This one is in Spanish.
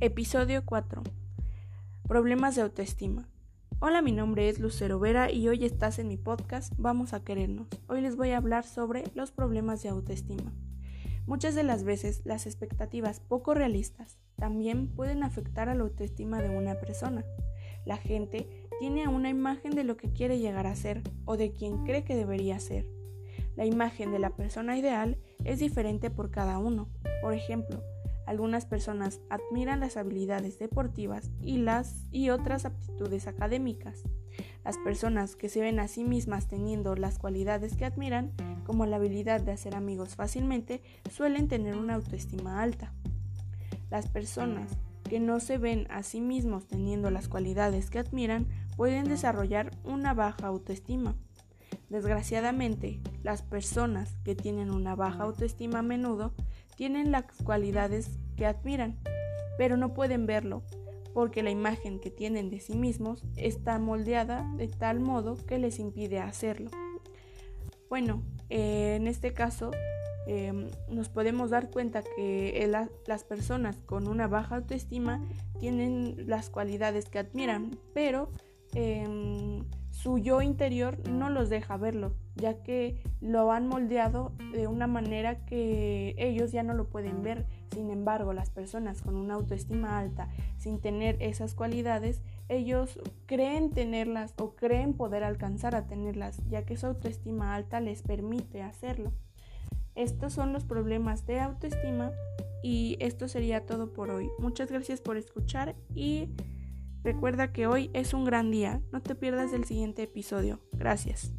Episodio 4. Problemas de autoestima. Hola, mi nombre es Lucero Vera y hoy estás en mi podcast Vamos a querernos. Hoy les voy a hablar sobre los problemas de autoestima. Muchas de las veces las expectativas poco realistas también pueden afectar a la autoestima de una persona. La gente tiene una imagen de lo que quiere llegar a ser o de quien cree que debería ser. La imagen de la persona ideal es diferente por cada uno. Por ejemplo, algunas personas admiran las habilidades deportivas y las y otras aptitudes académicas. Las personas que se ven a sí mismas teniendo las cualidades que admiran, como la habilidad de hacer amigos fácilmente, suelen tener una autoestima alta. Las personas que no se ven a sí mismos teniendo las cualidades que admiran pueden desarrollar una baja autoestima. Desgraciadamente, las personas que tienen una baja autoestima a menudo tienen las cualidades que admiran, pero no pueden verlo, porque la imagen que tienen de sí mismos está moldeada de tal modo que les impide hacerlo. Bueno, eh, en este caso em, nos podemos dar cuenta que las personas con una baja autoestima tienen las cualidades que admiran, pero em, su yo interior no los deja verlo, ya que lo han moldeado de una manera que ellos ya no lo pueden ver. Sin embargo, las personas con una autoestima alta, sin tener esas cualidades, ellos creen tenerlas o creen poder alcanzar a tenerlas, ya que su autoestima alta les permite hacerlo. Estos son los problemas de autoestima y esto sería todo por hoy. Muchas gracias por escuchar y Recuerda que hoy es un gran día, no te pierdas el siguiente episodio. Gracias.